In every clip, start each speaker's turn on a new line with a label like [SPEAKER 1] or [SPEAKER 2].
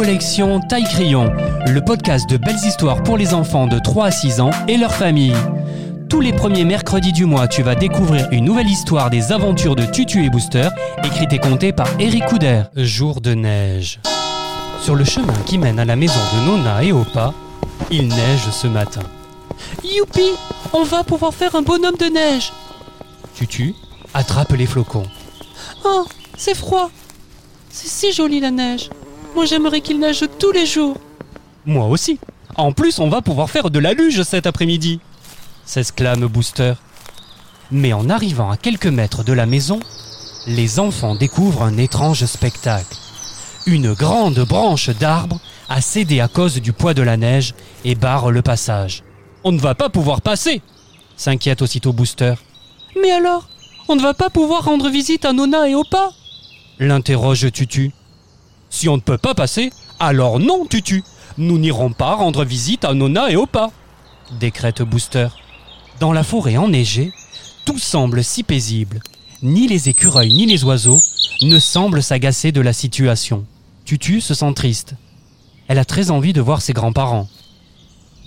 [SPEAKER 1] collection Taille Crayon, le podcast de belles histoires pour les enfants de 3 à 6 ans et leurs familles. Tous les premiers mercredis du mois, tu vas découvrir une nouvelle histoire des aventures de Tutu et Booster, écrite et contée par Eric Couder. Jour de neige. Sur le chemin qui mène à la maison de Nona et Opa, il neige ce matin. Youpi On va pouvoir faire un bonhomme de neige Tutu attrape les flocons.
[SPEAKER 2] Oh, c'est froid. C'est si joli la neige. Moi j'aimerais qu'il neige tous les jours.
[SPEAKER 1] Moi aussi. En plus, on va pouvoir faire de la luge cet après-midi s'exclame Booster. Mais en arrivant à quelques mètres de la maison, les enfants découvrent un étrange spectacle. Une grande branche d'arbre a cédé à cause du poids de la neige et barre le passage. On ne va pas pouvoir passer s'inquiète aussitôt Booster.
[SPEAKER 2] Mais alors, on ne va pas pouvoir rendre visite à Nona et Opa?
[SPEAKER 1] L'interroge Tutu. Si on ne peut pas passer, alors non, Tutu. Nous n'irons pas rendre visite à Nona et Opa, décrète Booster. Dans la forêt enneigée, tout semble si paisible. Ni les écureuils ni les oiseaux ne semblent s'agacer de la situation. Tutu se sent triste. Elle a très envie de voir ses grands-parents.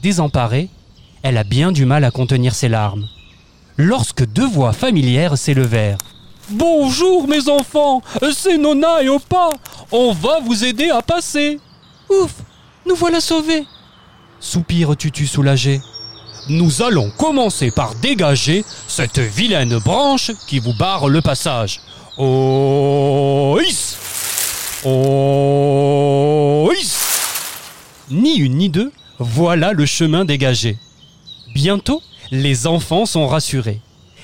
[SPEAKER 1] Désemparée, elle a bien du mal à contenir ses larmes. Lorsque deux voix familières s'élevèrent. Bonjour mes enfants, c'est Nona et Opa. On va vous aider à passer.
[SPEAKER 2] Ouf, nous voilà sauvés.
[SPEAKER 1] Soupire Tutu soulagé. Nous allons commencer par dégager cette vilaine branche qui vous barre le passage. Oh, is Oh, is Ni une ni deux, voilà le chemin dégagé. Bientôt, les enfants sont rassurés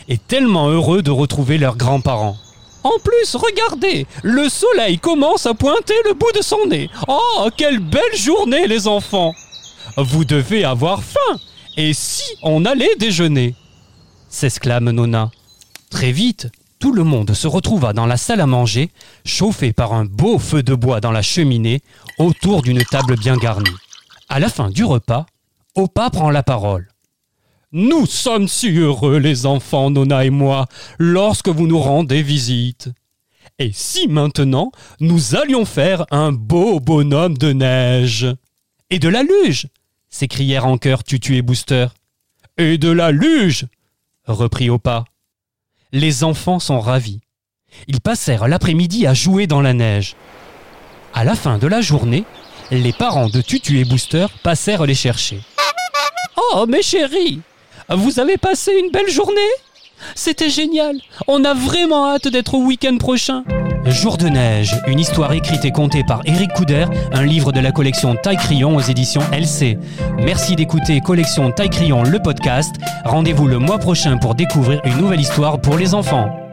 [SPEAKER 1] et tellement heureux de retrouver leurs grands-parents. En plus, regardez, le soleil commence à pointer le bout de son nez. Oh, quelle belle journée, les enfants Vous devez avoir faim. Et si on allait déjeuner? s'exclame Nona. Très vite, tout le monde se retrouva dans la salle à manger, chauffé par un beau feu de bois dans la cheminée, autour d'une table bien garnie. À la fin du repas, Opa prend la parole. Nous sommes si heureux, les enfants, Nona et moi, lorsque vous nous rendez visite. Et si maintenant nous allions faire un beau bonhomme de neige? Et de la luge? s'écrièrent en chœur Tutu et Booster. Et de la luge? reprit Opa. Les enfants sont ravis. Ils passèrent l'après-midi à jouer dans la neige. À la fin de la journée, les parents de Tutu et Booster passèrent les chercher. Oh, mes chéris vous avez passé une belle journée? C'était génial. On a vraiment hâte d'être au week-end prochain. Jour de neige, une histoire écrite et contée par Eric Couder, un livre de la collection Taille Crayon aux éditions LC. Merci d'écouter Collection Taille Crayon le podcast. Rendez-vous le mois prochain pour découvrir une nouvelle histoire pour les enfants.